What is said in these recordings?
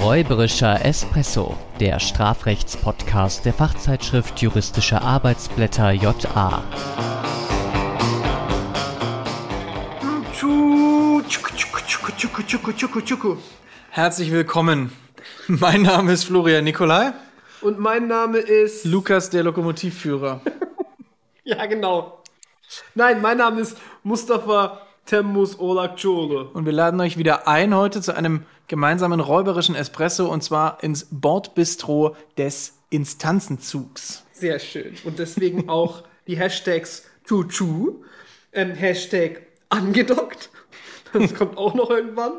Räuberischer Espresso, der Strafrechtspodcast der Fachzeitschrift Juristische Arbeitsblätter JA. Herzlich willkommen. Mein Name ist Florian Nikolai. Und mein Name ist. Lukas, der Lokomotivführer. ja, genau. Nein, mein Name ist Mustafa Temmus Olakciolo. Und wir laden euch wieder ein heute zu einem gemeinsamen räuberischen Espresso und zwar ins Bordbistro des Instanzenzugs. Sehr schön. Und deswegen auch die Hashtags Chuchu, ähm, Hashtag angedockt. Das kommt auch noch irgendwann.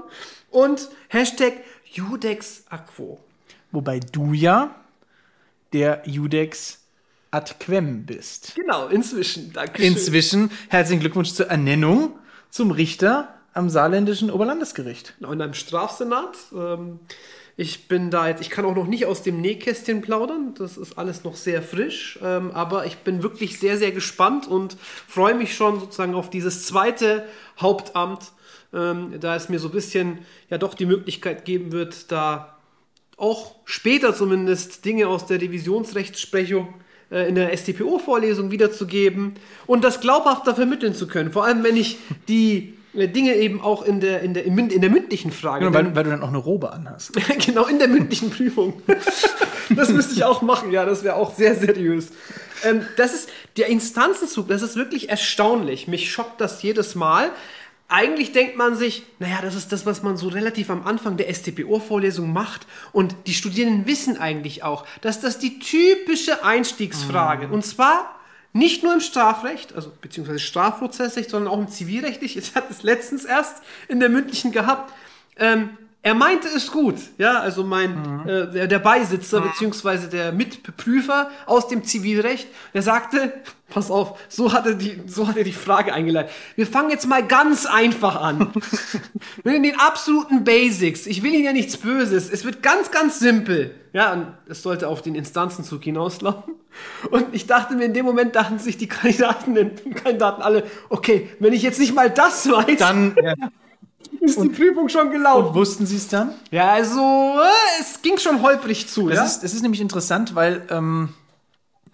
Und Hashtag Judex Aquo. Wobei du ja der Judex ad quem bist. Genau, inzwischen. Dankeschön. Inzwischen herzlichen Glückwunsch zur Ernennung zum Richter am saarländischen Oberlandesgericht. Und einem Strafsenat. Ähm, ich bin da jetzt, ich kann auch noch nicht aus dem Nähkästchen plaudern. Das ist alles noch sehr frisch. Ähm, aber ich bin wirklich sehr, sehr gespannt und freue mich schon sozusagen auf dieses zweite Hauptamt, ähm, da es mir so ein bisschen ja doch die Möglichkeit geben wird, da auch später zumindest Dinge aus der Revisionsrechtsprechung äh, in der StPO-Vorlesung wiederzugeben und das glaubhafter vermitteln zu können. Vor allem, wenn ich die äh, Dinge eben auch in der, in der, in der mündlichen Frage. Genau, weil, weil, du dann auch eine Robe anhast. genau, in der mündlichen Prüfung. das müsste ich auch machen, ja, das wäre auch sehr seriös. Ähm, das ist der Instanzenzug, das ist wirklich erstaunlich. Mich schockt das jedes Mal. Eigentlich denkt man sich, naja, das ist das, was man so relativ am Anfang der STPO-Vorlesung macht. Und die Studierenden wissen eigentlich auch, dass das die typische Einstiegsfrage, mhm. und zwar nicht nur im Strafrecht, also beziehungsweise Strafprozessrecht, sondern auch im Zivilrechtlich. Ich hatte es letztens erst in der mündlichen gehabt. Ähm, er meinte es gut, ja, also mein mhm. äh, der, der Beisitzer mhm. beziehungsweise der Mitprüfer aus dem Zivilrecht, der sagte, pass auf, so hat er die, so hat er die Frage eingeleitet. Wir fangen jetzt mal ganz einfach an, mit den absoluten Basics. Ich will Ihnen ja nichts Böses. Es wird ganz, ganz simpel, ja, und es sollte auf den Instanzenzug hinauslaufen. Und ich dachte mir in dem Moment dachten sich die Kandidaten, Kandidaten alle, okay, wenn ich jetzt nicht mal das weiß, dann ja ist und, die Prüfung schon gelaufen. Und wussten Sie es dann? Ja, also äh, es ging schon holprig zu. Es, ja? ist, es ist nämlich interessant, weil ähm,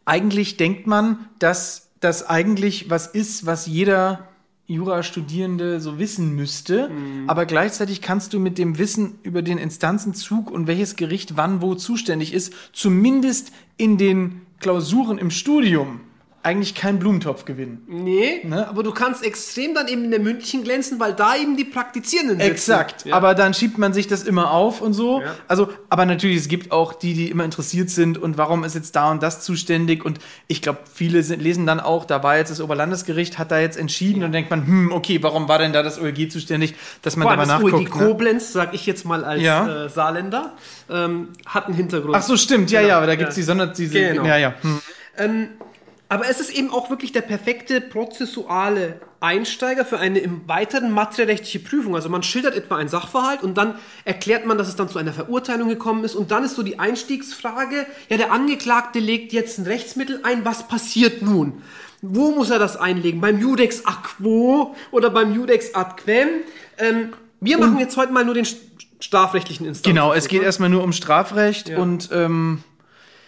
eigentlich denkt man, dass das eigentlich was ist, was jeder Jurastudierende so wissen müsste. Mhm. Aber gleichzeitig kannst du mit dem Wissen über den Instanzenzug und welches Gericht wann wo zuständig ist, zumindest in den Klausuren im Studium eigentlich keinen Blumentopf gewinnen. Nee, ne? aber du kannst extrem dann eben in der mündlichen glänzen, weil da eben die Praktizierenden sitzen. Exakt, ja. aber dann schiebt man sich das immer auf und so. Ja. Also, aber natürlich, es gibt auch die, die immer interessiert sind und warum ist jetzt da und das zuständig und ich glaube, viele sind, lesen dann auch, da war jetzt das Oberlandesgericht, hat da jetzt entschieden ja. und denkt man, hm, okay, warum war denn da das OLG zuständig, dass man da mal nachguckt. Das OLG ne? Koblenz, sag ich jetzt mal als äh, Saarländer, ähm, hat einen Hintergrund. Ach so, stimmt, ja, ja, aber da gibt's die Sonder, diese, genau. ja, ja. Hm. Ähm, aber es ist eben auch wirklich der perfekte prozessuale Einsteiger für eine im weiteren materiellrechtliche Prüfung. Also man schildert etwa einen Sachverhalt und dann erklärt man, dass es dann zu einer Verurteilung gekommen ist und dann ist so die Einstiegsfrage, ja, der Angeklagte legt jetzt ein Rechtsmittel ein, was passiert nun? Wo muss er das einlegen? Beim Judex Aquo oder beim Judex ad quem? Ähm, wir machen jetzt heute mal nur den strafrechtlichen Instanz. Genau, es geht erstmal nur um Strafrecht ja. und ähm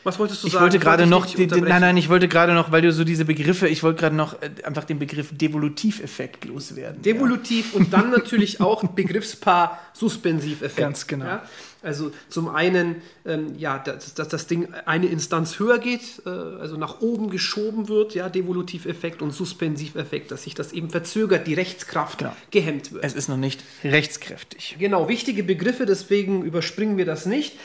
was wolltest du ich sagen? Wollte gerade noch, die, die, nein, nein, ich wollte gerade noch, weil du so diese Begriffe, ich wollte gerade noch äh, einfach den Begriff Devolutiveffekt loswerden. Devolutiv ja. und dann natürlich auch Begriffspaar Suspensiveffekt. Ganz genau. Ja? Also zum einen, ähm, ja, dass, dass, das Ding eine Instanz höher geht, äh, also nach oben geschoben wird, ja, Devolutiveffekt und Suspensiveffekt, dass sich das eben verzögert, die Rechtskraft genau. gehemmt wird. Es ist noch nicht rechtskräftig. Genau, wichtige Begriffe, deswegen überspringen wir das nicht.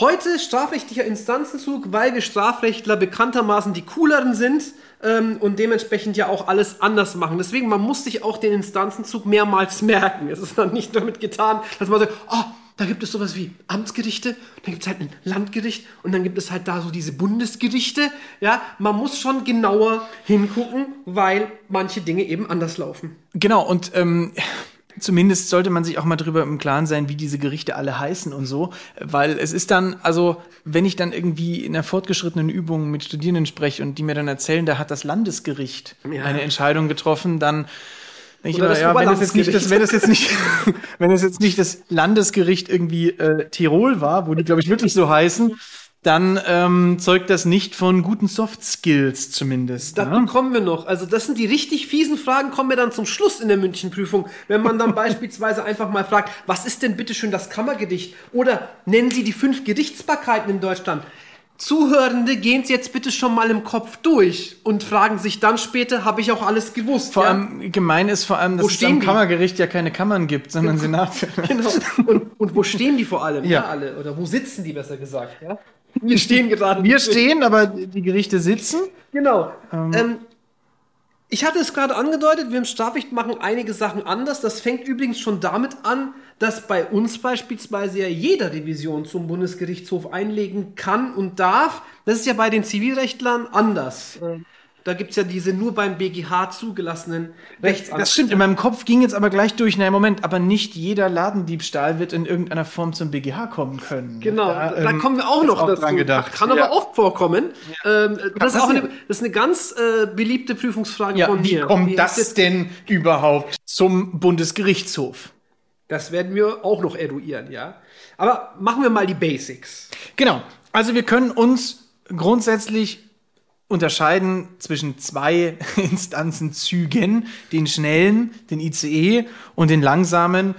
Heute strafrechtlicher Instanzenzug, weil wir Strafrechtler bekanntermaßen die cooleren sind ähm, und dementsprechend ja auch alles anders machen. Deswegen, man muss sich auch den Instanzenzug mehrmals merken. Es ist dann nicht damit getan, dass man sagt, oh, da gibt es sowas wie Amtsgerichte, dann gibt es halt ein Landgericht und dann gibt es halt da so diese Bundesgerichte. Ja, man muss schon genauer hingucken, weil manche Dinge eben anders laufen. Genau, und ähm, Zumindest sollte man sich auch mal drüber im Klaren sein, wie diese Gerichte alle heißen und so. Weil es ist dann, also, wenn ich dann irgendwie in einer fortgeschrittenen Übung mit Studierenden spreche und die mir dann erzählen, da hat das Landesgericht ja. eine Entscheidung getroffen, dann Ich, Oder ja, wenn das jetzt nicht, das, wenn das jetzt nicht, wenn das jetzt nicht das Landesgericht irgendwie äh, Tirol war, wo die, glaube ich, wirklich so heißen, dann ähm, zeugt das nicht von guten Soft Skills zumindest. Dazu ne? kommen wir noch. Also das sind die richtig fiesen Fragen, kommen wir dann zum Schluss in der Münchenprüfung. Wenn man dann beispielsweise einfach mal fragt, was ist denn bitteschön das Kammergedicht? Oder nennen Sie die fünf Gerichtsbarkeiten in Deutschland. Zuhörende gehen es jetzt bitte schon mal im Kopf durch und fragen sich dann später, habe ich auch alles gewusst? Vor ja? allem gemein ist vor allem, dass Wo es am die? Kammergericht ja keine Kammern gibt, sondern Senat. Genau. Und, und wo stehen die vor allem? Ja. alle. Oder wo sitzen die besser gesagt? Ja? Wir stehen gerade. Wir stehen, aber die Gerichte sitzen. Genau. Ähm, ich hatte es gerade angedeutet, wir im Strafrecht machen einige Sachen anders. Das fängt übrigens schon damit an, dass bei uns beispielsweise ja jeder Revision zum Bundesgerichtshof einlegen kann und darf. Das ist ja bei den Zivilrechtlern anders. Ähm, Da gibt es ja diese nur beim BGH zugelassenen Rechtsanwälte. Das stimmt, in meinem Kopf ging jetzt aber gleich durch, na Moment, aber nicht jeder Ladendiebstahl wird in irgendeiner Form zum BGH kommen können. Genau, da, da ähm, kommen wir auch noch auch dazu. dran gedacht. Kann aber Ja. auch vorkommen. Ähm, das, ist auch eine, das ist eine ganz äh, beliebte Prüfungsfrage Ja, von wie mir. kommt Wie das ist jetzt- denn überhaupt zum Bundesgerichtshof? Das werden wir auch noch eruieren, ja. Aber machen wir mal die Basics. Genau. Also wir können uns grundsätzlich unterscheiden zwischen zwei Instanzenzügen, den schnellen, den ICE und den langsamen,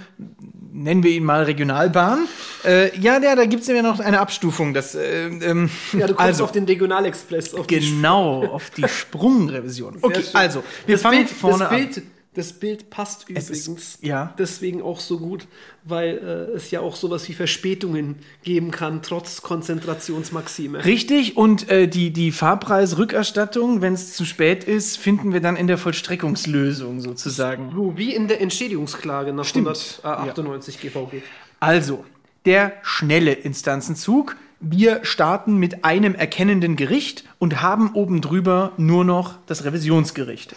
nennen wir ihn mal Regionalbahn. Äh, ja, ja, da gibt es ja noch eine Abstufung. Das, äh, ähm, Ja, du kommst also, auf den Regionalexpress. Auf die genau, auf die Sprungrevision. Okay, also, wir das fangen Bild, vorne das an. Das Bild passt Es ist- übrigens ja. deswegen auch so gut, weil äh, es ja auch sowas wie Verspätungen geben kann, trotz Konzentrationsmaxime. Richtig, und äh, die, die Fahrpreisrückerstattung, wenn es zu spät ist, finden wir dann in der Vollstreckungslösung sozusagen. So wie in der Entschädigungsklage nach Stimmt. 198 GVG. Also, der schnelle Instanzenzug. Wir starten mit einem erkennenden Gericht und haben oben drüber nur noch das Revisionsgericht.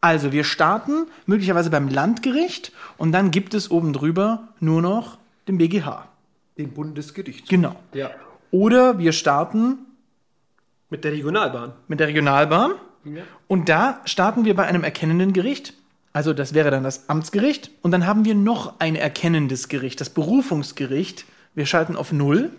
Also, wir starten möglicherweise beim Landgericht und dann gibt es oben drüber nur noch den BGH. Den Bundesgericht. Genau. Ja. Oder wir starten Mit der Regionalbahn. mit der Regionalbahn Ja. und da starten wir bei einem erkennenden Gericht. Also das wäre dann das Amtsgericht und dann haben wir noch ein erkennendes Gericht, das Berufungsgericht. Wir schalten auf Null.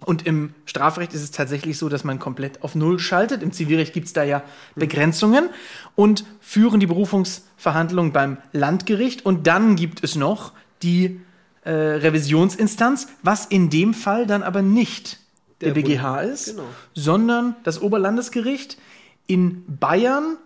Und im Strafrecht ist es tatsächlich so, dass man komplett auf Null schaltet. Im Zivilrecht gibt es da ja Begrenzungen und führen die Berufungsverhandlungen beim Landgericht. Und dann gibt es noch die äh, Revisionsinstanz, was in dem Fall dann aber nicht der, Der BGH ist, genau. sondern das Oberlandesgericht in Bayern,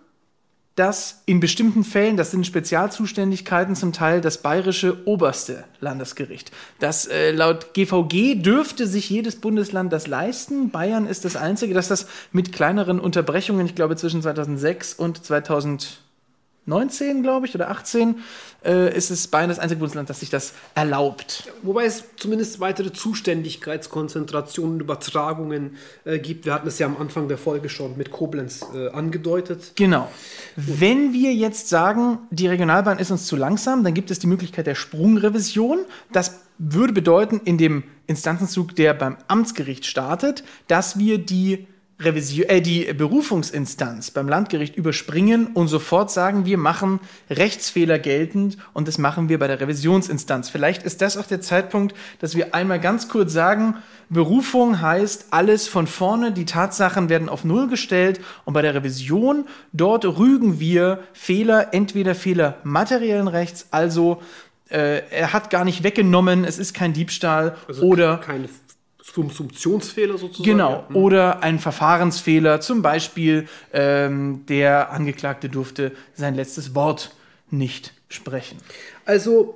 das in bestimmten Fällen, das sind Spezialzuständigkeiten zum Teil, das bayerische oberste Landesgericht. Das äh, laut GVG dürfte sich jedes Bundesland das leisten. Bayern ist das einzige, das das mit kleineren Unterbrechungen, ich glaube zwischen 2006 und 2019, glaube ich, oder 18, äh, ist es Bayern das einzige Bundesland, das sich das erlaubt. Wobei es zumindest weitere Zuständigkeitskonzentrationen, Übertragungen äh, gibt. Wir hatten es ja am Anfang der Folge schon mit Koblenz äh, angedeutet. Genau. Wenn wir jetzt sagen, die Regionalbahn ist uns zu langsam, dann gibt es die Möglichkeit der Sprungrevision. Das würde bedeuten, in dem Instanzenzug, der beim Amtsgericht startet, dass wir die Revision, äh, die Berufungsinstanz beim Landgericht überspringen und sofort sagen, wir machen Rechtsfehler geltend und das machen wir bei der Revisionsinstanz. Vielleicht ist das auch der Zeitpunkt, dass wir einmal ganz kurz sagen, Berufung heißt alles von vorne, die Tatsachen werden auf Null gestellt und bei der Revision, dort rügen wir Fehler, entweder Fehler materiellen Rechts, also äh, er hat gar nicht weggenommen, es ist kein Diebstahl oder keine Funktionsfehler sozusagen. Genau, Ja. oder ein Verfahrensfehler, zum Beispiel ähm, der Angeklagte durfte sein letztes Wort nicht sprechen. Also,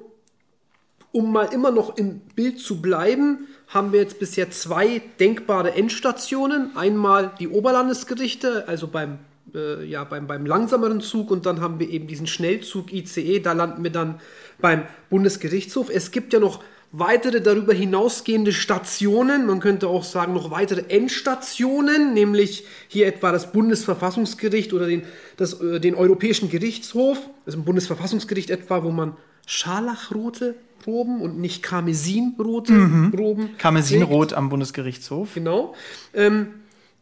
um mal immer noch im Bild zu bleiben, haben wir jetzt bisher zwei denkbare Endstationen. Einmal die Oberlandesgerichte, also beim, äh, ja, beim, beim langsameren Zug und dann haben wir eben diesen Schnellzug ICE, da landen wir dann beim Bundesgerichtshof. Es gibt ja noch weitere darüber hinausgehende Stationen, man könnte auch sagen noch weitere Endstationen, nämlich hier etwa das Bundesverfassungsgericht oder den, das, äh, den Europäischen Gerichtshof, also ein Bundesverfassungsgericht etwa, wo man scharlachrote Roben und nicht karmesinrote Roben Karmesinrot am Bundesgerichtshof. Genau. Ähm,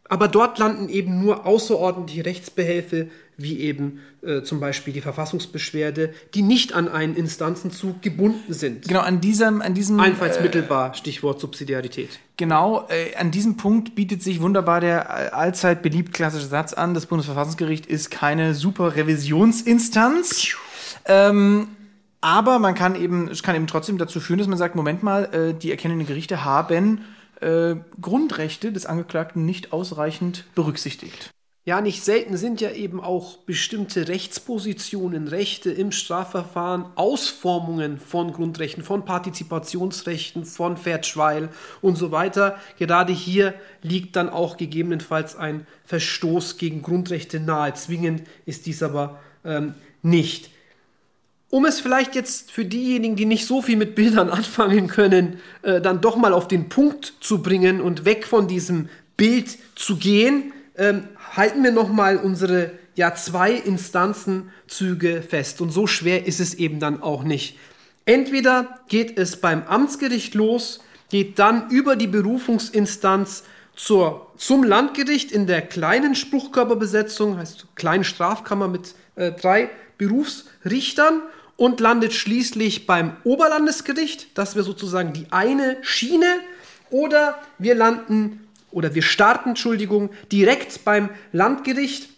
aber dort landen eben nur außerordentliche Rechtsbehelfe wie eben äh, zum Beispiel die Verfassungsbeschwerde, die nicht an einen Instanzenzug gebunden sind. Genau, an diesem, an diesem Einfalls mittelbar, Stichwort Subsidiarität. Genau, äh, an diesem Punkt bietet sich wunderbar der äh, allzeit beliebt klassische Satz an, das Bundesverfassungsgericht ist keine super Revisionsinstanz. Ähm, aber man kann eben, es kann eben trotzdem dazu führen, dass man sagt, Moment mal, äh, die erkennenden Gerichte haben äh, Grundrechte des Angeklagten nicht ausreichend berücksichtigt. Ja, nicht selten sind ja eben auch bestimmte Rechtspositionen, Rechte im Strafverfahren, Ausformungen von Grundrechten, von Partizipationsrechten, von Fair und so weiter. Gerade hier liegt dann auch gegebenenfalls ein Verstoß gegen Grundrechte nahe. Zwingend ist dies aber ähm, nicht. Um es vielleicht jetzt für diejenigen, die nicht so viel mit Bildern anfangen können, äh, dann doch mal auf den Punkt zu bringen und weg von diesem Bild zu gehen, ähm, halten wir nochmal unsere ja, zwei Instanzenzüge fest. Und so schwer ist es eben dann auch nicht. Entweder geht es beim Amtsgericht los, geht dann über die Berufungsinstanz zur, zum Landgericht in der kleinen Spruchkörperbesetzung, heißt kleine Strafkammer mit äh, drei Berufsrichtern und landet schließlich beim Oberlandesgericht. Das wäre sozusagen die eine Schiene. Oder wir landen oder wir starten, Entschuldigung, direkt beim Landgericht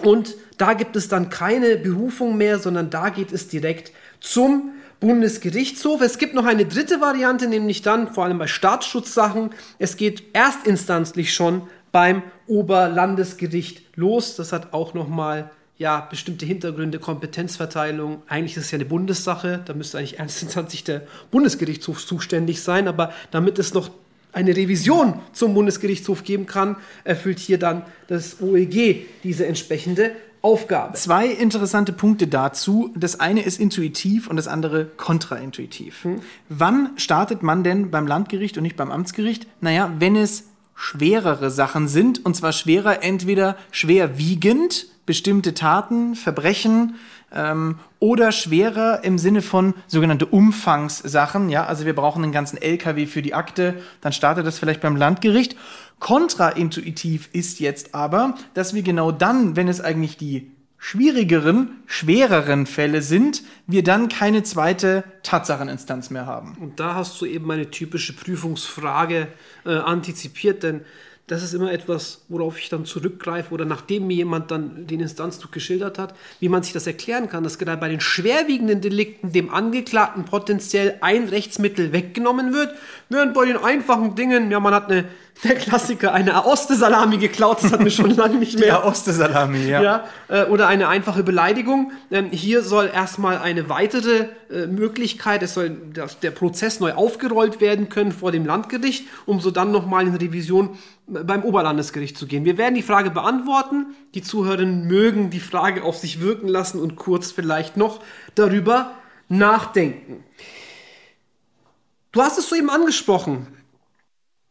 und da gibt es dann keine Berufung mehr, sondern da geht es direkt zum Bundesgerichtshof. Es gibt noch eine dritte Variante, nämlich dann vor allem bei Staatsschutzsachen. Es geht erstinstanzlich schon beim Oberlandesgericht los. Das hat auch nochmal ja, bestimmte Hintergründe, Kompetenzverteilung. Eigentlich ist es ja eine Bundessache, da müsste eigentlich erstinstanzlich der Bundesgerichtshof zuständig sein, aber damit es noch eine Revision zum Bundesgerichtshof geben kann, erfüllt hier dann das OEG diese entsprechende Aufgabe. Zwei interessante Punkte dazu. Das eine ist intuitiv und das andere kontraintuitiv. Hm. Wann startet man denn beim Landgericht und nicht beim Amtsgericht? Naja, wenn es schwerere Sachen sind, und zwar schwerer entweder schwerwiegend, bestimmte Taten, Verbrechen ähm, oder schwerer im Sinne von sogenannte Umfangssachen. Ja, also wir brauchen einen ganzen LKW für die Akte, dann startet das vielleicht beim Landgericht. Kontraintuitiv ist jetzt aber, dass wir genau dann, wenn es eigentlich die schwierigeren, schwereren Fälle sind, wir dann keine zweite Tatsacheninstanz mehr haben. Und da hast du eben eine typische Prüfungsfrage äh, antizipiert, denn das ist immer etwas, worauf ich dann zurückgreife oder nachdem mir jemand dann den Instanzzug geschildert hat, wie man sich das erklären kann, dass gerade bei den schwerwiegenden Delikten dem Angeklagten potenziell ein Rechtsmittel weggenommen wird, während bei den einfachen Dingen, ja, man hat eine, der Klassiker, eine Oste-Salami geklaut, das hat mir schon lange nicht mehr. Ja, Oste-Salami, ja. ja äh, oder eine einfache Beleidigung. Ähm, hier soll erstmal eine weitere äh, Möglichkeit, es soll das, der Prozess neu aufgerollt werden können vor dem Landgericht, um so dann nochmal in Revision beim Oberlandesgericht zu gehen. Wir werden die Frage beantworten. Die Zuhörerinnen mögen die Frage auf sich wirken lassen und kurz vielleicht noch darüber nachdenken. Du hast es soeben angesprochen.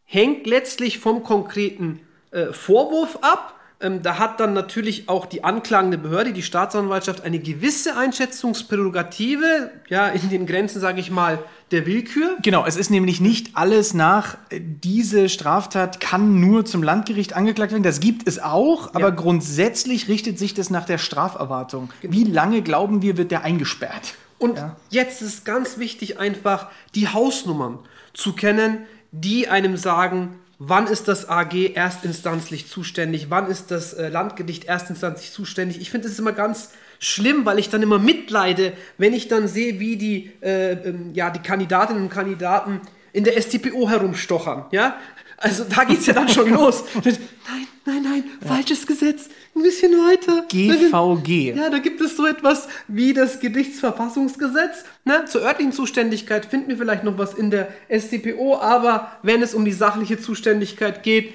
Hängt letztlich vom konkreten äh, Vorwurf ab. Ähm, da hat dann natürlich auch die anklagende Behörde, die Staatsanwaltschaft, eine gewisse Einschätzungsprärogative, ja, in den Grenzen, sage ich mal, der Willkür. Genau, es ist nämlich nicht alles nach, äh, diese Straftat kann nur zum Landgericht angeklagt werden. Das gibt es auch, aber ja. grundsätzlich richtet sich das nach der Straferwartung. Genau. Wie lange glauben wir, wird der eingesperrt? Und ja. jetzt ist ganz wichtig, einfach die Hausnummern zu kennen, die einem sagen, wann ist das AG erstinstanzlich zuständig, wann ist das äh, Landgericht erstinstanzlich zuständig. Ich finde es immer ganz schlimm, weil ich dann immer mitleide, wenn ich dann sehe, wie die, äh, ähm, ja, die Kandidatinnen und Kandidaten in der STPO herumstochern. Ja? Also da geht es ja dann schon los. Nein, nein, nein, ja. falsches Gesetz. Ein bisschen weiter. GVG. Ja, da gibt es so etwas wie das Gerichtsverfassungsgesetz. Ne? Zur örtlichen Zuständigkeit finden wir vielleicht noch was in der StPO, aber wenn es um die sachliche Zuständigkeit geht,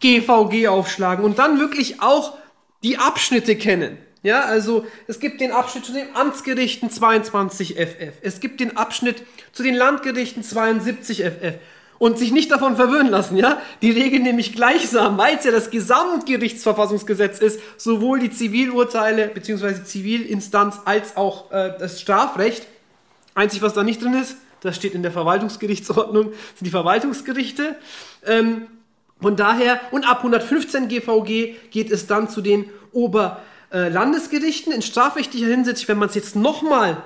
GVG aufschlagen und dann wirklich auch die Abschnitte kennen. Ja, also es gibt den Abschnitt zu den Amtsgerichten 22 FF. Es gibt den Abschnitt zu den Landgerichten 72 FF. Und sich nicht davon verwirren lassen, ja? Die regeln nämlich gleichsam, weil es ja das Gesamtgerichtsverfassungsgesetz ist, sowohl die Zivilurteile bzw. Zivilinstanz als auch äh, das Strafrecht. Einzig, was da nicht drin ist, das steht in der Verwaltungsgerichtsordnung, sind die Verwaltungsgerichte. Ähm, von daher, und ab 115 GVG geht es dann zu den Ober- äh, in strafrechtlicher Hinsicht, wenn man es jetzt nochmal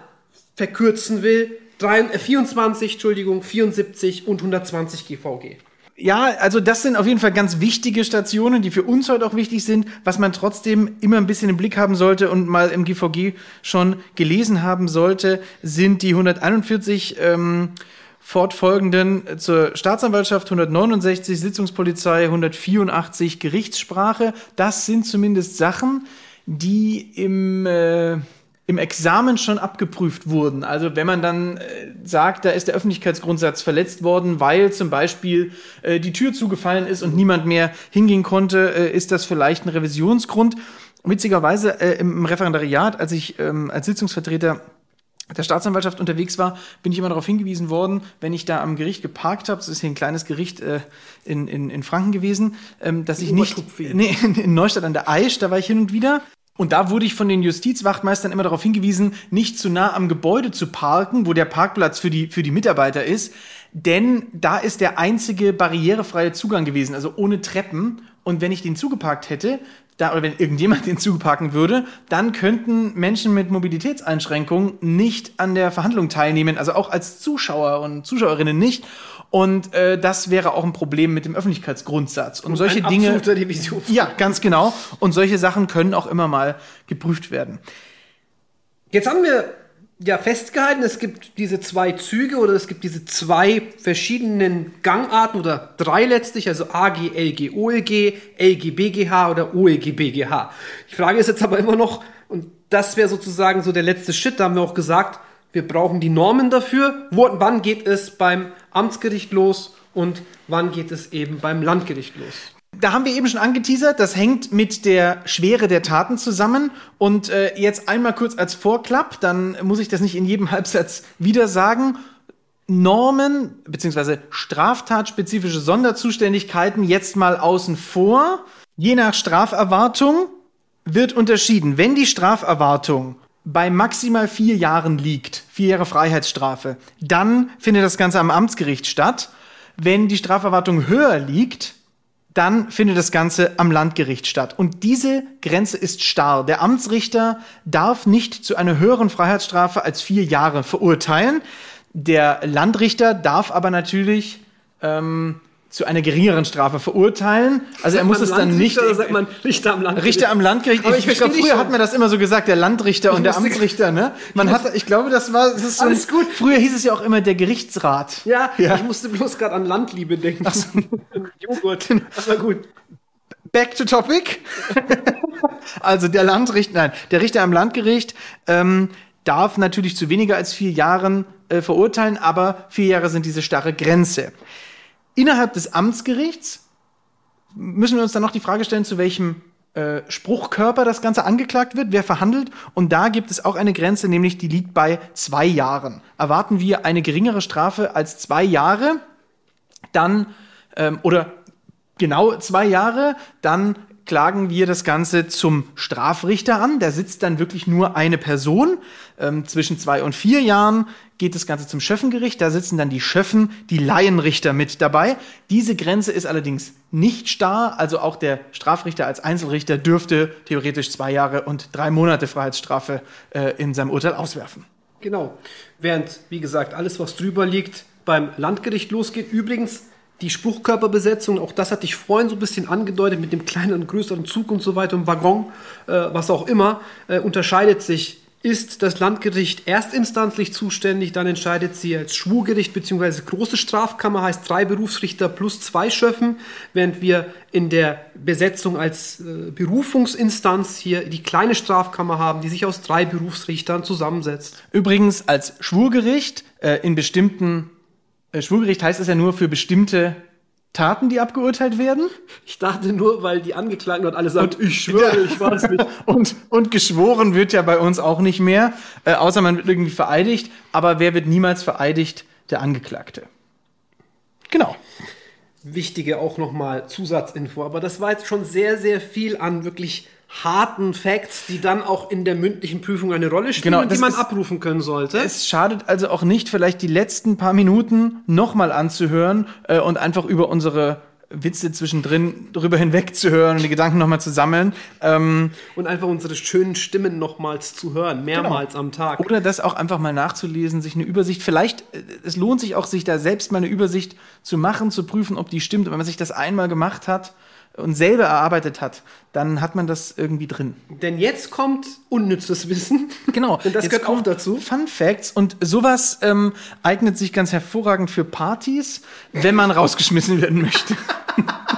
verkürzen will, 3, 24, Entschuldigung, 74 und 120 GVG. Ja, also das sind auf jeden Fall ganz wichtige Stationen, die für uns heute auch wichtig sind, was man trotzdem immer ein bisschen im Blick haben sollte und mal im GVG schon gelesen haben sollte, sind die 141 ähm, fortfolgenden zur Staatsanwaltschaft 169 Sitzungspolizei 184 Gerichtssprache. Das sind zumindest Sachen, die im äh, im Examen schon abgeprüft wurden. Also wenn man dann äh, sagt, da ist der Öffentlichkeitsgrundsatz verletzt worden, weil zum Beispiel äh, die Tür zugefallen ist und niemand mehr hingehen konnte, äh, ist das vielleicht ein Revisionsgrund. Witzigerweise äh, im Referendariat, als ich ähm, als Sitzungsvertreter der Staatsanwaltschaft unterwegs war, bin ich immer darauf hingewiesen worden, wenn ich da am Gericht geparkt habe, das ist hier ein kleines Gericht äh, in, in, in Franken gewesen, ähm, dass ich nicht, nee, in Neustadt an der Aisch, da war ich hin und wieder, und da wurde ich von den Justizwachtmeistern immer darauf hingewiesen, nicht zu nah am Gebäude zu parken, wo der Parkplatz für die, für die Mitarbeiter ist. Denn da ist der einzige barrierefreie Zugang gewesen, also ohne Treppen. Und wenn ich den zugeparkt hätte, da, oder wenn irgendjemand den zugeparken würde, dann könnten Menschen mit Mobilitätseinschränkungen nicht an der Verhandlung teilnehmen, also auch als Zuschauer und Zuschauerinnen nicht. Und äh, das wäre auch ein Problem mit dem Öffentlichkeitsgrundsatz. Und, und solche Dinge. Ja, ganz genau. Und solche Sachen können auch immer mal geprüft werden. Jetzt haben wir ja festgehalten, es gibt diese zwei Züge oder es gibt diese zwei verschiedenen Gangarten oder drei letztlich, also AG, LG, OLG, LG, BGH oder OLG, BGH. Die Frage ist jetzt aber immer noch, und das wäre sozusagen so der letzte Schritt, da haben wir auch gesagt, wir brauchen die Normen dafür. Wo, wann geht es beim Amtsgericht los und wann geht es eben beim Landgericht los? Da haben wir eben schon angeteasert, das hängt mit der Schwere der Taten zusammen. Und äh, jetzt einmal kurz als Vorklapp, dann muss ich das nicht in jedem Halbsatz wieder sagen. Normen bzw. straftatspezifische Sonderzuständigkeiten jetzt mal außen vor. Je nach Straferwartung wird unterschieden. Wenn die Straferwartung bei maximal vier Jahren liegt, vier Jahre Freiheitsstrafe, dann findet das Ganze am Amtsgericht statt. Wenn die Straferwartung höher liegt, dann findet das Ganze am Landgericht statt. Und diese Grenze ist starr. Der Amtsrichter darf nicht zu einer höheren Freiheitsstrafe als vier Jahre verurteilen. Der Landrichter darf aber natürlich ähm, zu einer geringeren Strafe verurteilen. Also er muss es dann nicht. Oder sagt man Richter am Landgericht? Richter am Landgericht. Aber ich, ich glaube, früher hat man das immer so gesagt, der Landrichter ich und der Amtsrichter, ne? Man hat, ich glaube, das war, das ist so Alles gut. Früher hieß es ja auch immer der Gerichtsrat. Ja, ja. ich musste bloß gerade an Landliebe denken. Ach so. Joghurt. Das war gut. Back to topic. also der Landrichter, nein, der Richter am Landgericht ähm, darf natürlich zu weniger als vier Jahren äh, verurteilen, aber vier Jahre sind diese starre Grenze. Innerhalb des Amtsgerichts müssen wir uns dann noch die Frage stellen, zu welchem äh, Spruchkörper das Ganze angeklagt wird, wer verhandelt. Und da gibt es auch eine Grenze, nämlich die liegt bei zwei Jahren. Erwarten wir eine geringere Strafe als zwei Jahre, dann ähm, oder genau zwei Jahre, dann klagen wir das Ganze zum Strafrichter an. Da sitzt dann wirklich nur eine Person. Ähm, zwischen zwei und vier Jahren geht das Ganze zum Schöffengericht. Da sitzen dann die Schöffen, die Laienrichter mit dabei. Diese Grenze ist allerdings nicht starr. Also auch der Strafrichter als Einzelrichter dürfte theoretisch zwei Jahre und drei Monate Freiheitsstrafe äh, in seinem Urteil auswerfen. Genau. Während, wie gesagt, alles, was drüber liegt, beim Landgericht losgeht. Übrigens, die Spruchkörperbesetzung, auch das hatte ich vorhin so ein bisschen angedeutet mit dem kleineren und größeren Zug und so weiter, im Waggon, äh, was auch immer, äh, unterscheidet sich. Ist das Landgericht erstinstanzlich zuständig, dann entscheidet sie als Schwurgericht bzw. große Strafkammer, heißt drei Berufsrichter plus zwei Schöffen, während wir in der Besetzung als äh, Berufungsinstanz hier die kleine Strafkammer haben, die sich aus drei Berufsrichtern zusammensetzt. Übrigens als Schwurgericht äh, in bestimmten Schwurgericht heißt es ja nur für bestimmte Taten, die abgeurteilt werden. Ich dachte nur, weil die Angeklagten dort alle sagen, und, ich schwöre, ja. ich war es nicht. und, und geschworen wird ja bei uns auch nicht mehr, äh, außer man wird irgendwie vereidigt. Aber wer wird niemals vereidigt? Der Angeklagte. Genau. Wichtige auch nochmal Zusatzinfo. Aber das war jetzt schon sehr, sehr viel an wirklich harten Facts, die dann auch in der mündlichen Prüfung eine Rolle spielen, genau, die man ist, abrufen können sollte. Es schadet also auch nicht, vielleicht die letzten paar Minuten nochmal anzuhören äh, und einfach über unsere Witze zwischendrin drüber hinweg zu hören und die Gedanken nochmal zu sammeln. Ähm, Und einfach unsere schönen Stimmen nochmals zu hören, mehrmals am Tag. oder das auch einfach mal nachzulesen, sich eine Übersicht, vielleicht, äh, es lohnt sich auch, sich da selbst mal eine Übersicht zu machen, zu prüfen, ob die stimmt. Und wenn man sich das einmal gemacht hat und selber erarbeitet hat, dann hat man das irgendwie drin. Denn jetzt kommt unnützes Wissen. Genau. Und das Jetzt gehört auch dazu. Fun Facts und sowas ähm, eignet sich ganz hervorragend für Partys, wenn man rausgeschmissen werden möchte.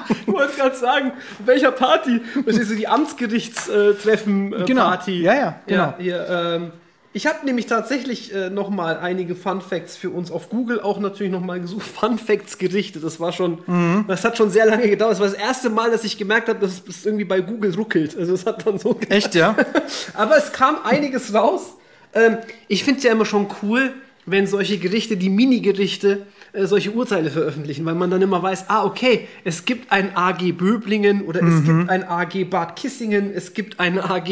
Ich wollte gerade sagen, welcher Party? Verstehst du, die Amtsgerichtstreffen äh, Genau. Ja, ja, genau. Ja, hier, ähm, ich habe nämlich tatsächlich äh, noch mal einige Fun Facts für uns auf Google auch natürlich noch mal gesucht. Fun Facts Gerichte, das war schon, Mhm. das hat schon sehr lange gedauert. Das war das erste Mal, dass ich gemerkt habe, dass es irgendwie bei Google ruckelt. Also es hat dann so Echt, ja? Aber es kam einiges raus. Ähm, ich finde es ja immer schon cool, wenn solche Gerichte, die Mini-Gerichte, äh, solche Urteile veröffentlichen, weil man dann immer weiß, ah, okay, es gibt ein AG Böblingen oder es gibt ein AG Bad Kissingen, es gibt ein AG,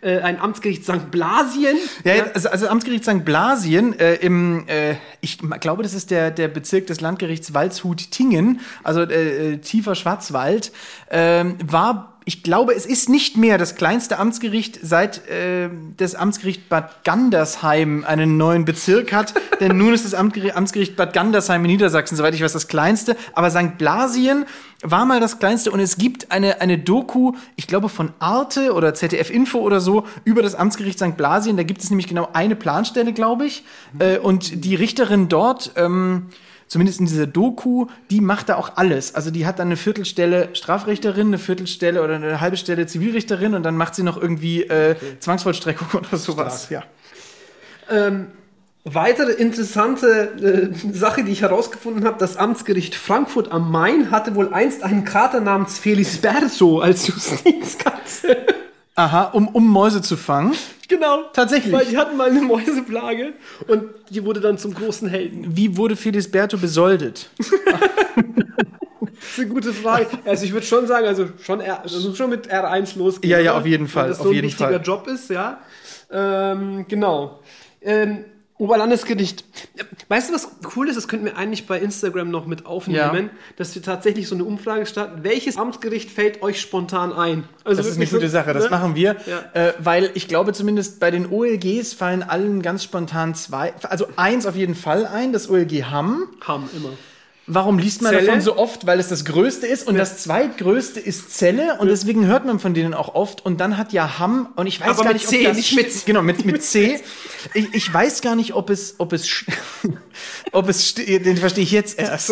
äh, ein Amtsgericht St. Blasien. Ja, also, also Amtsgericht St. Blasien äh, im, äh, ich glaube, das ist der, der Bezirk des Landgerichts Waldshut-Tingen, also äh, äh, tiefer Schwarzwald, ähm, war ich glaube, es ist nicht mehr das kleinste Amtsgericht, seit äh, das Amtsgericht Bad Gandersheim einen neuen Bezirk hat. Denn nun ist das Amtsgericht Bad Gandersheim in Niedersachsen, soweit ich weiß, das kleinste. Aber St. Blasien war mal das kleinste und es gibt eine, eine Doku, ich glaube von Arte oder ZDF Info oder so, über das Amtsgericht St. Blasien. Da gibt es nämlich genau eine Planstelle, glaube ich. Äh, und die Richterin dort, ähm, zumindest in dieser Doku, die macht da auch alles. Also die hat dann eine Viertelstelle Strafrichterin, eine Viertelstelle oder eine halbe Stelle Zivilrichterin und dann macht sie noch irgendwie äh, Zwangsvollstreckung oder sowas. Ja. Ähm, weitere interessante äh, Sache, die ich herausgefunden habe, das Amtsgericht Frankfurt am Main hatte wohl einst einen Kater namens Felisberto als Justizkatze. Aha, um, um Mäuse zu fangen. Genau. Tatsächlich. Weil die hatten mal eine Mäuseplage und die wurde dann zum großen Helden. Wie wurde Felisberto besoldet? Das ist eine gute Frage. Also ich würde schon sagen, also schon, R, also schon mit R1 losgehen. Ja, ja, auf jeden Fall, Weil das auf so ein jeden wichtiger Fall. Job ist, ja. Ähm, genau. Ähm, Oberlandesgericht. Weißt du, was cool ist? Das könnten wir eigentlich bei Instagram noch mit aufnehmen, Ja. dass wir tatsächlich so eine Umfrage starten. Welches Amtsgericht fällt euch spontan ein? Also Das ist eine gute so, Sache, das ne? machen wir. Ja. Äh, weil ich glaube, zumindest bei den OLGs fallen allen ganz spontan zwei, also eins auf jeden Fall ein, das OLG Hamm. Haben immer. Warum liest man Celle? davon so oft? Weil es das Größte ist und das zweitgrößte ist Zelle und deswegen hört man von denen auch oft. Und dann hat ja Hamm und ich weiß Aber gar mit nicht, C, ob das nicht mit- genau mit mit C. Ich, ich weiß gar nicht, ob es ob es ob es den verstehe ich jetzt erst.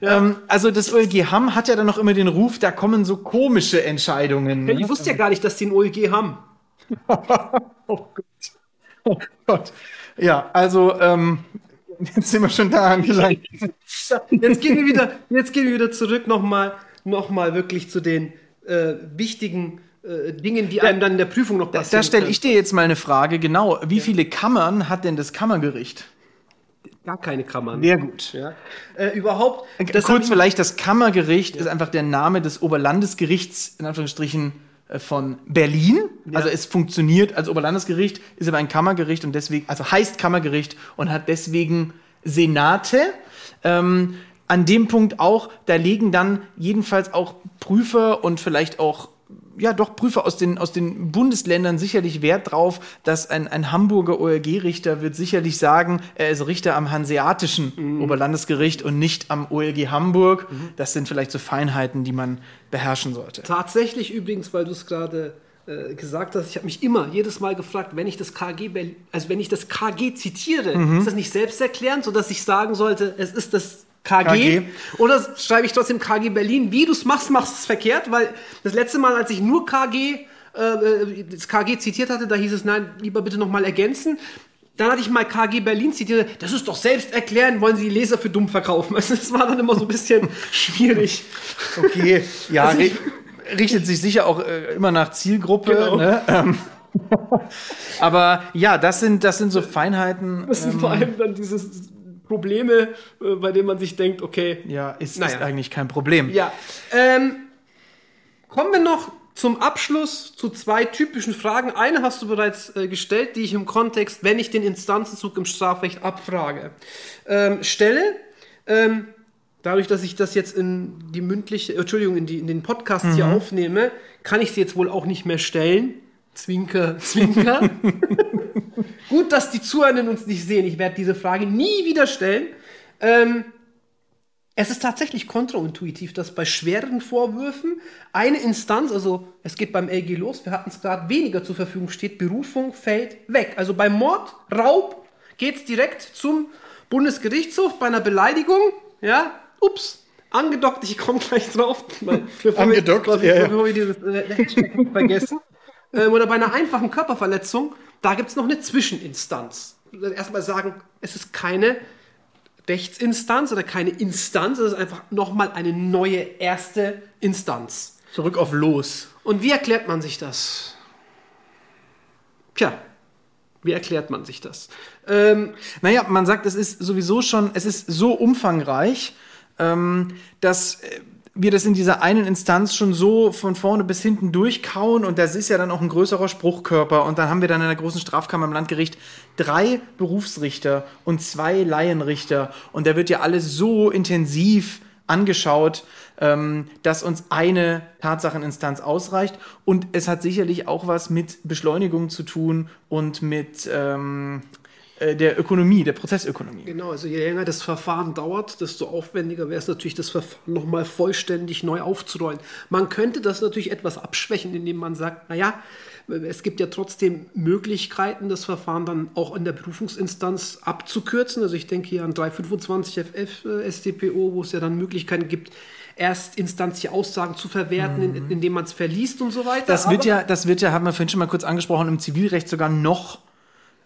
Ja. Ähm, also das OLG Hamm hat ja dann noch immer den Ruf, da kommen so komische Entscheidungen. Ich wusste ja gar nicht, dass die ein OLG haben. Oh Gott. Ja, also ähm, jetzt sind wir schon da angelangt. Jetzt gehen wir wieder, jetzt gehen wir wieder zurück nochmal noch mal wirklich zu den äh, wichtigen äh, Dingen, die einem dann in der Prüfung noch passieren. Da stelle können. ich dir jetzt mal eine Frage, genau. Wie viele Kammern hat denn das Kammergericht? gar keine Kammern. Sehr gut. Ja. Äh, überhaupt. Das hab Kurz ich- vielleicht, das Kammergericht ist einfach der Name des Oberlandesgerichts, in Anführungsstrichen, äh, von Berlin. Also es funktioniert als Oberlandesgericht, ist aber ein Kammergericht und deswegen, also heißt Kammergericht und hat deswegen Senate. Ähm, an dem Punkt auch, da legen dann jedenfalls auch Prüfer und vielleicht auch ja, doch Prüfer aus den, aus den Bundesländern sicherlich Wert drauf, dass ein, ein Hamburger OLG-Richter wird sicherlich sagen, er ist Richter am Hanseatischen Oberlandesgericht und nicht am OLG Hamburg. Das sind vielleicht so Feinheiten, die man beherrschen sollte. Tatsächlich übrigens, weil du es gerade äh, gesagt hast, ich habe mich immer jedes Mal gefragt, wenn ich das KG, also wenn ich das KG zitiere, Mhm. ist das nicht selbsterklärend, soda's ich sagen sollte, es ist das KG, KG. oder schreibe ich trotzdem KG Berlin? Wie du es machst, machst du es verkehrt, weil das letzte Mal, als ich nur KG, äh, das KG zitiert hatte, da hieß es, nein, lieber bitte nochmal ergänzen. Dann hatte ich mal KG Berlin zitiert, das ist doch selbsterklärend, wollen Sie die Leser für dumm verkaufen? Also das war dann immer so ein bisschen schwierig. Okay, ja, Also ich- ri- richtet sich sicher auch äh, immer nach Zielgruppe. Genau. Ne? Ähm, aber ja, das sind, das sind so Feinheiten. Das sind ähm, vor allem dann diese Probleme, äh, bei denen man sich denkt, okay, ja, ist, Naja. ist eigentlich kein Problem. ja. Ähm, kommen wir noch zum Abschluss zu zwei typischen Fragen. Eine hast du bereits äh, gestellt, die ich im Kontext, wenn ich den Instanzenzug im Strafrecht abfrage, ähm, stelle. Ähm, dadurch, dass ich das jetzt in die mündliche, Entschuldigung, in, die, in den Podcast hier aufnehme, kann ich sie jetzt wohl auch nicht mehr stellen. Zwinker, Zwinker. Gut, dass die Zuhörenden uns nicht sehen. Ich werde diese Frage nie wieder stellen. Ähm, es ist tatsächlich kontraintuitiv, dass bei schweren Vorwürfen eine Instanz, also es geht beim LG los, wir hatten es gerade, weniger zur Verfügung steht, Berufung fällt weg. Also beim Mord, Raub geht es direkt zum Bundesgerichtshof, bei einer Beleidigung, ja, ups, angedockt, ich komme gleich drauf. Bevor Angedockt, wir, bevor, ja, bevor wir dieses äh, Hashtag vergessen. Ähm, oder bei einer einfachen Körperverletzung, da gibt es noch eine Zwischeninstanz. Erstmal sagen, es ist keine Rechtsinstanz oder keine Instanz, es ist einfach nochmal eine neue erste Instanz. Zurück auf Los. Und wie erklärt man sich das? Tja, wie erklärt man sich das? Ähm, Naja, man sagt, es ist sowieso schon, es ist so umfangreich, ähm, dass äh, wir das in dieser einen Instanz schon so von vorne bis hinten durchkauen und das ist ja dann auch ein größerer Spruchkörper. Und dann haben wir dann in der großen Strafkammer im Landgericht drei Berufsrichter und zwei Laienrichter. Und da wird ja alles so intensiv angeschaut, ähm, dass uns eine Tatsacheninstanz ausreicht. Und es hat sicherlich auch was mit Beschleunigung zu tun und mit ähm, äh, der Ökonomie, der Prozessökonomie. Genau, also je länger das Verfahren dauert, desto aufwendiger wäre es natürlich, das Verfahren nochmal vollständig neu aufzurollen. Man könnte das natürlich etwas abschwächen, indem man sagt, naja, es gibt ja trotzdem Möglichkeiten, das Verfahren dann auch in der Berufungsinstanz abzukürzen. Also ich denke hier an 325 FF äh, StPO, wo es ja dann Möglichkeiten gibt, erstinstanzliche Aussagen zu verwerten, in, indem man es verliest und so weiter. Mhm. Das wird Aber- ja, das wird ja, haben wir vorhin schon mal kurz angesprochen, im Zivilrecht sogar noch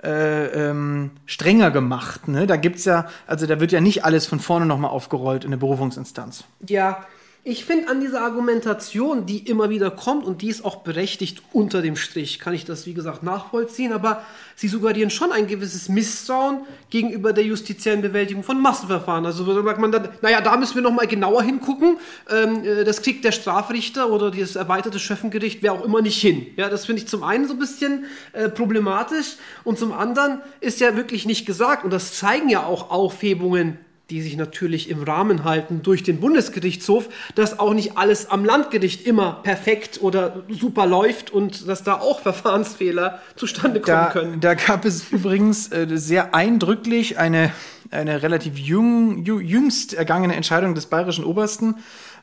äh, ähm, strenger gemacht. Ne? Da gibt's ja, also da wird ja nicht alles von vorne nochmal aufgerollt in der Berufungsinstanz. Ja, ich finde an dieser Argumentation, die immer wieder kommt und die ist auch berechtigt unter dem Strich, kann ich das wie gesagt nachvollziehen, aber sie suggerieren schon ein gewisses Misstrauen gegenüber der justiziellen Bewältigung von Massenverfahren. Also sagt man dann, naja, da müssen wir noch mal genauer hingucken. Ähm, äh, das kriegt der Strafrichter oder das erweiterte Schöffengericht, wer auch immer nicht hin. Ja, das finde ich zum einen so ein bisschen äh, problematisch und zum anderen ist ja wirklich nicht gesagt und das zeigen ja auch Aufhebungen die sich natürlich im Rahmen halten durch den Bundesgerichtshof, dass auch nicht alles am Landgericht immer perfekt oder super läuft und dass da auch Verfahrensfehler zustande kommen Da, können. da gab es übrigens äh, sehr eindrücklich eine, eine relativ jung, ju, jüngst ergangene Entscheidung des bayerischen Obersten,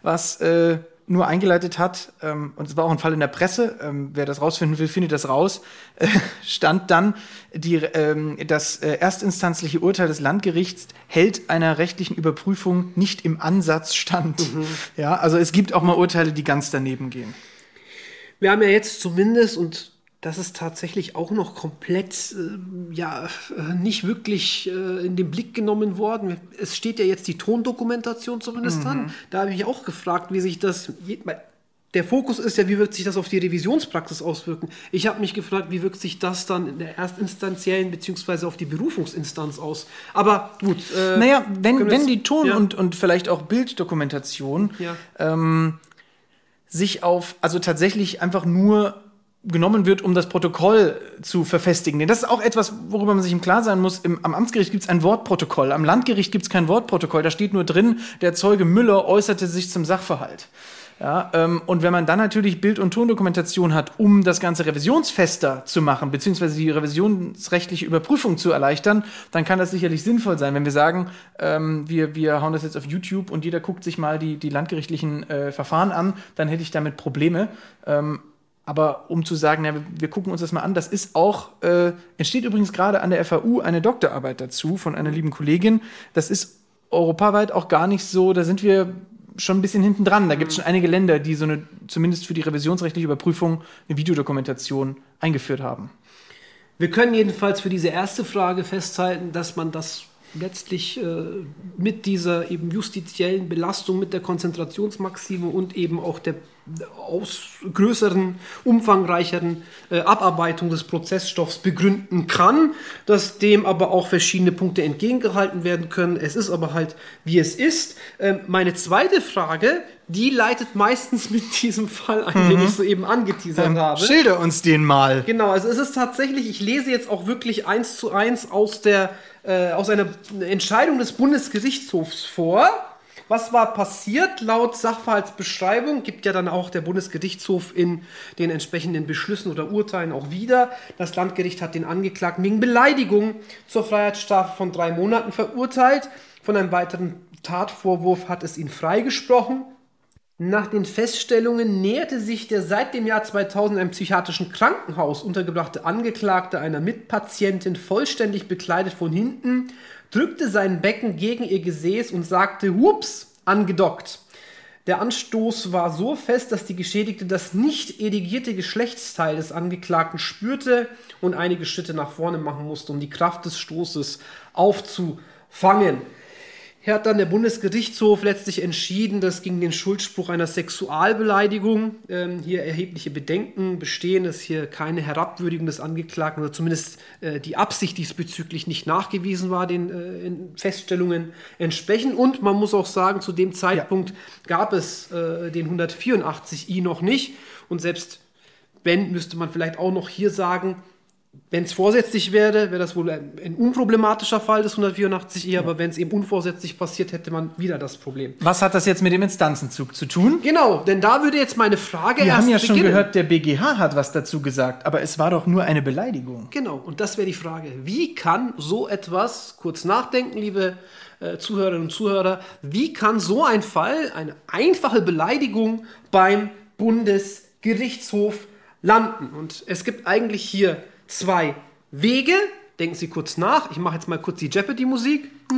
was äh, nur eingeleitet hat, ähm, und es war auch ein Fall in der Presse, ähm, wer das rausfinden will, findet das raus, äh, stand dann, die, ähm, das äh, erstinstanzliche Urteil des Landgerichts hält einer rechtlichen Überprüfung nicht im Ansatz stand. Ja, also es gibt auch mal Urteile, die ganz daneben gehen. Wir haben ja jetzt zumindest, und das ist tatsächlich auch noch komplett äh, ja, äh, nicht wirklich äh, in den Blick genommen worden. Es steht ja jetzt die Tondokumentation zumindest an. Da habe ich auch gefragt, wie sich das. Der Fokus ist ja, wie wirkt sich das auf die Revisionspraxis auswirken? Ich habe mich gefragt, wie wirkt sich das dann in der erstinstanziellen beziehungsweise auf die Berufungsinstanz aus? Aber gut. Äh, Naja, wenn, wenn die Ton- ja. und, und vielleicht auch Bilddokumentation Ja. ähm, sich auf, also tatsächlich einfach nur genommen wird, um das Protokoll zu verfestigen. Denn das ist auch etwas, worüber man sich im Klaren sein muss. Im, am Amtsgericht gibt es ein Wortprotokoll, am Landgericht gibt es kein Wortprotokoll. Da steht nur drin, der Zeuge Müller äußerte sich zum Sachverhalt. Ja, ähm, und wenn man dann natürlich Bild- und Tondokumentation hat, um das Ganze revisionsfester zu machen, beziehungsweise die revisionsrechtliche Überprüfung zu erleichtern, dann kann das sicherlich sinnvoll sein. Wenn wir sagen, ähm, wir, wir hauen das jetzt auf YouTube und jeder guckt sich mal die, die landgerichtlichen äh, Verfahren an, dann hätte ich damit Probleme. Ähm, aber um zu sagen, na, wir, wir gucken uns das mal an, das ist auch, äh, entsteht übrigens gerade an der FAU eine Doktorarbeit dazu von einer lieben Kollegin. Das ist europaweit auch gar nicht so, da sind wir schon ein bisschen hinten dran. Da gibt es schon einige Länder, die so eine, zumindest für die revisionsrechtliche Überprüfung, eine Videodokumentation eingeführt haben. Wir können jedenfalls für diese erste Frage festhalten, dass man das letztlich äh, mit dieser eben justiziellen Belastung, mit der Konzentrationsmaxime und eben auch der aus größeren, umfangreicheren äh, Abarbeitung des Prozessstoffs begründen kann, dass dem aber auch verschiedene Punkte entgegengehalten werden können. Es ist aber halt, wie es ist. Ähm, meine zweite Frage, die leitet meistens mit diesem Fall ein, den ich soeben angeteasert habe. Schilder uns den mal. Genau, also es ist tatsächlich, ich lese jetzt auch wirklich eins zu eins aus, der, äh, aus einer Entscheidung des Bundesgerichtshofs vor. Was war passiert? Laut Sachverhaltsbeschreibung gibt ja dann auch der Bundesgerichtshof in den entsprechenden Beschlüssen oder Urteilen auch wieder. Das Landgericht hat den Angeklagten wegen Beleidigung zur Freiheitsstrafe von drei Monaten verurteilt. Von einem weiteren Tatvorwurf hat es ihn freigesprochen. Nach den Feststellungen näherte sich der seit dem Jahr 2000 im psychiatrischen Krankenhaus untergebrachte Angeklagte einer Mitpatientin vollständig bekleidet von hinten, drückte sein Becken gegen ihr Gesäß und sagte Hups, angedockt. Der Anstoß war so fest, dass die Geschädigte das nicht edigierte Geschlechtsteil des Angeklagten spürte und einige Schritte nach vorne machen musste, um die Kraft des Stoßes aufzufangen. Hier hat dann der Bundesgerichtshof letztlich entschieden, dass gegen den Schuldspruch einer Sexualbeleidigung ähm, hier erhebliche Bedenken bestehen, dass hier keine Herabwürdigung des Angeklagten oder zumindest äh, die Absicht diesbezüglich nicht nachgewiesen war, den äh, Feststellungen entsprechen. Und man muss auch sagen, zu dem Zeitpunkt ja. gab es äh, den 184i noch nicht. Und selbst wenn, müsste man vielleicht auch noch hier sagen, wenn es vorsätzlich wäre, wäre das wohl ein, ein, unproblematischer Fall des 184 eher, aber wenn es eben unvorsätzlich passiert, hätte man wieder das Problem. Was hat das jetzt mit dem Instanzenzug zu tun? Genau, denn da würde jetzt meine Frage Wir haben ja beginnen. schon gehört, der BGH hat was dazu gesagt, aber es war doch nur eine Beleidigung. Genau, und das wäre die Frage. Wie kann so etwas, kurz nachdenken, liebe äh, Zuhörerinnen und Zuhörer, wie kann so ein Fall, eine einfache Beleidigung beim Bundesgerichtshof landen? Und es gibt eigentlich hier zwei Wege. Denken Sie kurz nach. Ich mache jetzt mal kurz die Jeopardy-Musik.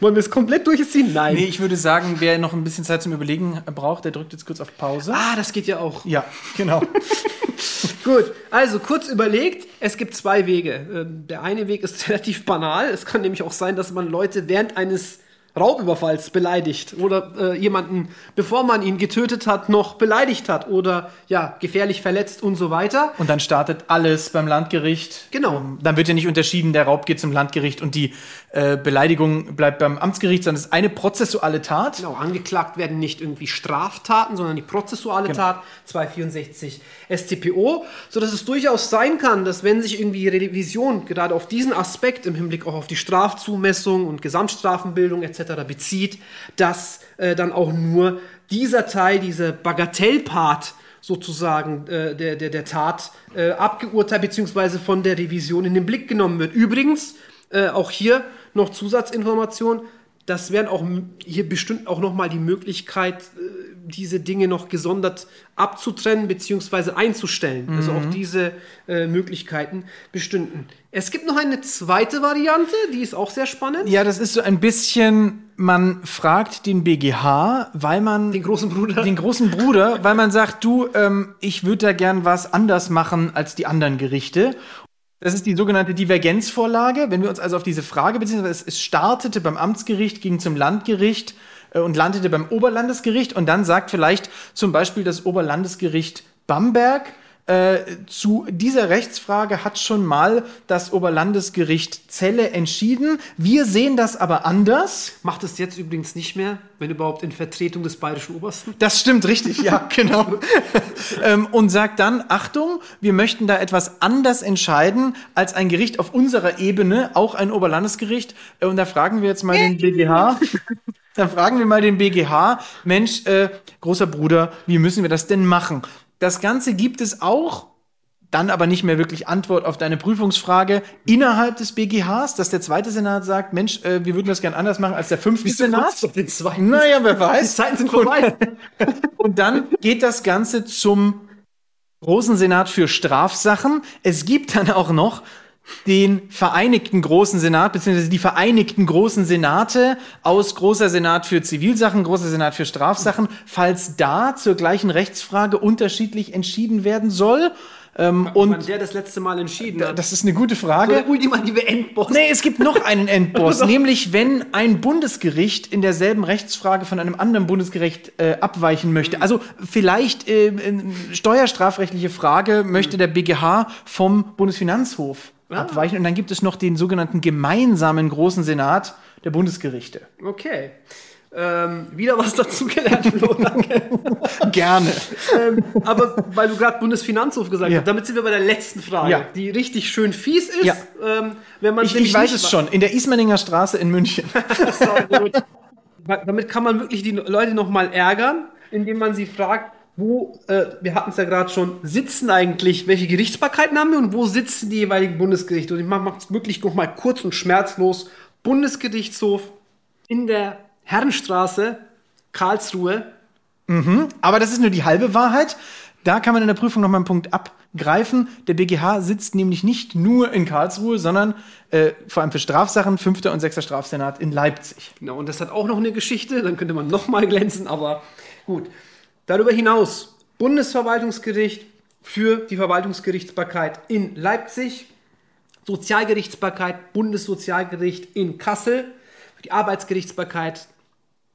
Wollen wir es komplett durchziehen? Nein. Nee, ich würde sagen, wer noch ein bisschen Zeit zum Überlegen braucht, der drückt jetzt kurz auf Pause. Ah, das geht ja auch. Ja, genau. Gut, also kurz überlegt, es gibt zwei Wege. Ähm, der eine Weg ist relativ banal. Es kann nämlich auch sein, dass man Leute während eines Raubüberfalls beleidigt oder äh, jemanden, bevor man ihn getötet hat, noch beleidigt hat oder ja, gefährlich verletzt und so weiter. Und dann startet alles beim Landgericht. Genau. Dann wird ja nicht unterschieden, der Raub geht zum Landgericht und die äh, Beleidigung bleibt beim Amtsgericht, sondern es ist eine prozessuale Tat. Genau, angeklagt werden nicht irgendwie Straftaten, sondern die prozessuale genau. Tat 264 StPO, so dass es durchaus sein kann, dass wenn sich irgendwie Revision gerade auf diesen Aspekt im Hinblick auch auf die Strafzumessung und Gesamtstrafenbildung etc bezieht, dass äh, dann auch nur dieser Teil, dieser Bagatellpart sozusagen äh, der, der, der Tat äh, abgeurteilt bzw. von der Revision in den Blick genommen wird. Übrigens, äh, auch hier noch Zusatzinformation, das wären auch hier bestimmt auch nochmal die Möglichkeit, äh, diese Dinge noch gesondert abzutrennen bzw. einzustellen. Mhm. Also auch diese äh, Möglichkeiten bestünden. Es gibt noch eine zweite Variante, die ist auch sehr spannend. Ja, das ist so ein bisschen, man fragt den BGH, weil man. Den großen Bruder. Den großen Bruder, weil man sagt, du, ähm, ich würde da gern was anders machen als die anderen Gerichte. Das ist die sogenannte Divergenzvorlage. Wenn wir uns also auf diese Frage beziehen, es startete beim Amtsgericht, ging zum Landgericht äh, und landete beim Oberlandesgericht und dann sagt vielleicht zum Beispiel das Oberlandesgericht Bamberg, äh, zu dieser Rechtsfrage hat schon mal das Oberlandesgericht Celle entschieden. Wir sehen das aber anders. Macht es jetzt übrigens nicht mehr, wenn überhaupt in Vertretung des bayerischen Obersten? Das stimmt richtig, ja, genau. ähm, und sagt dann, Achtung, wir möchten da etwas anders entscheiden als ein Gericht auf unserer Ebene, auch ein Oberlandesgericht. Äh, und da fragen wir jetzt mal den BGH. Dann fragen wir mal den BGH, Mensch, äh, großer Bruder, wie müssen wir das denn machen? Das Ganze gibt es auch, dann aber nicht mehr wirklich Antwort auf deine Prüfungsfrage innerhalb des BGHs, dass der zweite Senat sagt, Mensch, äh, wir würden das gern anders machen als der fünfte Senat. Den zweiten? Naja, wer weiß. Die Zeiten sind vorbei. Und dann geht das Ganze zum Großen Senat für Strafsachen. Es gibt dann auch noch den Vereinigten Großen Senat, beziehungsweise die Vereinigten Großen Senate aus Großer Senat für Zivilsachen, Großer Senat für Strafsachen, falls da zur gleichen Rechtsfrage unterschiedlich entschieden werden soll. Ähm, und Wann der das letzte Mal entschieden hat? Das ist eine gute Frage. So ultimative Endboss. Nee, es gibt noch einen Endboss, nämlich wenn ein Bundesgericht in derselben Rechtsfrage von einem anderen Bundesgericht äh, abweichen möchte. Also vielleicht äh, steuerstrafrechtliche Frage möchte der BGH vom Bundesfinanzhof ah. abweichen. Und dann gibt es noch den sogenannten gemeinsamen Großen Senat der Bundesgerichte. Okay. Ähm, wieder was dazu gelernt, Flo, danke. Gerne. ähm, aber weil du gerade Bundesfinanzhof gesagt Ja. hast, damit sind wir bei der letzten Frage, Ja. die richtig schön fies ist. Ja. Ähm, wenn man Ich, ich weiß es schon. In der Ismaninger Straße in München. So, Damit kann man wirklich die Leute nochmal ärgern, indem man sie fragt, wo, äh, wir hatten es ja gerade schon, sitzen eigentlich, welche Gerichtsbarkeiten haben wir und wo sitzen die jeweiligen Bundesgerichte? Und ich mache es wirklich nochmal kurz und schmerzlos. Bundesgerichtshof in der Herrenstraße, Karlsruhe. Aber das ist nur die halbe Wahrheit. Da kann man in der Prüfung noch mal einen Punkt abgreifen. Der BGH sitzt nämlich nicht nur in Karlsruhe, sondern äh, vor allem für Strafsachen, fünfter und sechster Strafsenat in Leipzig. Genau, und das hat auch noch eine Geschichte, dann könnte man nochmal glänzen, aber gut. Darüber hinaus, Bundesverwaltungsgericht für die Verwaltungsgerichtsbarkeit in Leipzig, Sozialgerichtsbarkeit, Bundessozialgericht in Kassel, die Arbeitsgerichtsbarkeit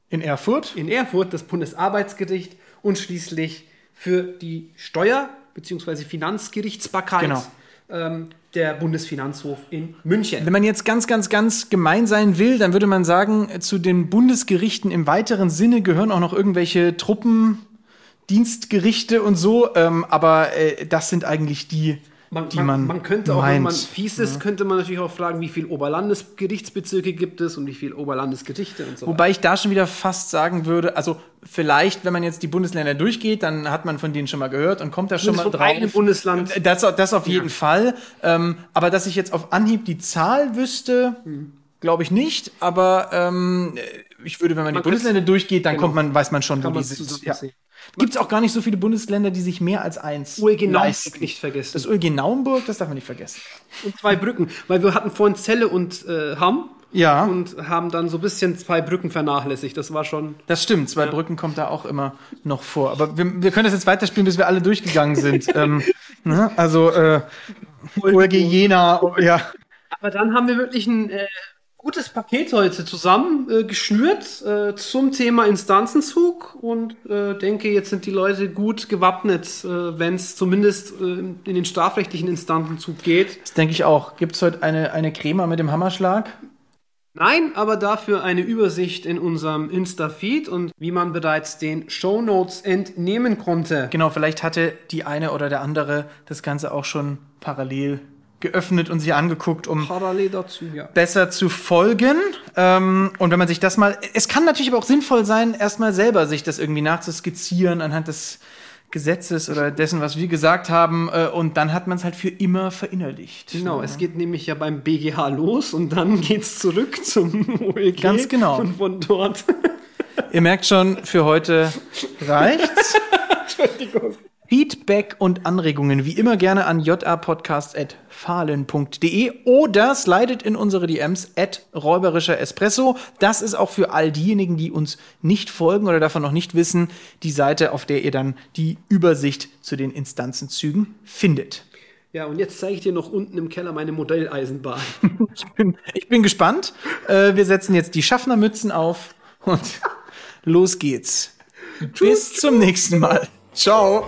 In Erfurt. in Erfurt, das Bundesarbeitsgericht und schließlich für die Steuer- bzw. Finanzgerichtsbarkeit Genau. ähm, der Bundesfinanzhof in München. Wenn man jetzt ganz, ganz, ganz gemein sein will, dann würde man sagen, zu den Bundesgerichten im weiteren Sinne gehören auch noch irgendwelche Truppendienstgerichte und so. Ähm, aber äh, das sind eigentlich die, Man, die man, man, man könnte auch, wenn man meint. fies ist, könnte man natürlich auch fragen, wie viele Oberlandesgerichtsbezirke gibt es und wie viele Oberlandesgerichte und so Wobei ich da schon wieder fast sagen würde, also vielleicht, wenn man jetzt die Bundesländer durchgeht, dann hat man von denen schon mal gehört und kommt da schon mal drauf. eigenen Bundesland. Das, das auf jeden Fall. Ähm, aber dass ich jetzt auf Anhieb die Zahl wüsste, glaube ich nicht. Aber ähm, ich würde, wenn man, Man die Bundesländer durchgeht, dann genau. kommt man, weiß man schon, Kann wo man die sind. Ja. sehen. Gibt es auch gar nicht so viele Bundesländer, die sich mehr als eins OLG Naumburg leisten. nicht vergessen. Das OLG Naumburg, das darf man nicht vergessen. und zwei Brücken, weil wir hatten vorhin Celle und äh, Hamm Ja, und haben dann so ein bisschen zwei Brücken vernachlässigt. Das war schon das stimmt. Zwei Brücken kommt da auch immer noch vor. Aber wir, wir können das jetzt weiterspielen, bis wir alle durchgegangen sind. ähm, ne? Also äh, OLG Jena, oh, ja. Aber dann haben wir wirklich ein äh, gutes Paket heute zusammen äh, geschnürt äh, zum Thema Instanzenzug und äh, denke, jetzt sind die Leute gut gewappnet, äh, wenn es zumindest äh, in den strafrechtlichen Instanzenzug geht. Das denke ich auch. Gibt es heute eine, eine Crema mit dem Hammerschlag? Nein, aber dafür eine Übersicht in unserem Insta-Feed und wie man bereits den Shownotes entnehmen konnte. Genau, vielleicht hatte die eine oder der andere das Ganze auch schon parallel geöffnet und sich angeguckt, um Parallel dazu, ja. besser zu folgen. Ähm, und wenn man sich das mal, es kann natürlich aber auch sinnvoll sein, erstmal selber sich das irgendwie nachzuskizzieren anhand des Gesetzes oder dessen, was wir gesagt haben. Äh, und dann hat man es halt für immer verinnerlicht. Genau, es geht nämlich ja beim BGH los und dann geht's zurück zum OLG. Ganz genau. Und von dort. Ihr merkt schon, für heute reicht's. Entschuldigung. Feedback und Anregungen wie immer gerne an japodcast.fahlen.de oder slidet in unsere DMs at räuberischer Espresso. Das ist auch für all diejenigen, die uns nicht folgen oder davon noch nicht wissen, die Seite, auf der ihr dann die Übersicht zu den Instanzenzügen findet. Ja, und jetzt zeige ich dir noch unten im Keller meine Modelleisenbahn. Ich bin, ich bin gespannt. Äh, wir setzen jetzt die Schaffnermützen auf und los geht's. Bis zum nächsten Mal. Ciao!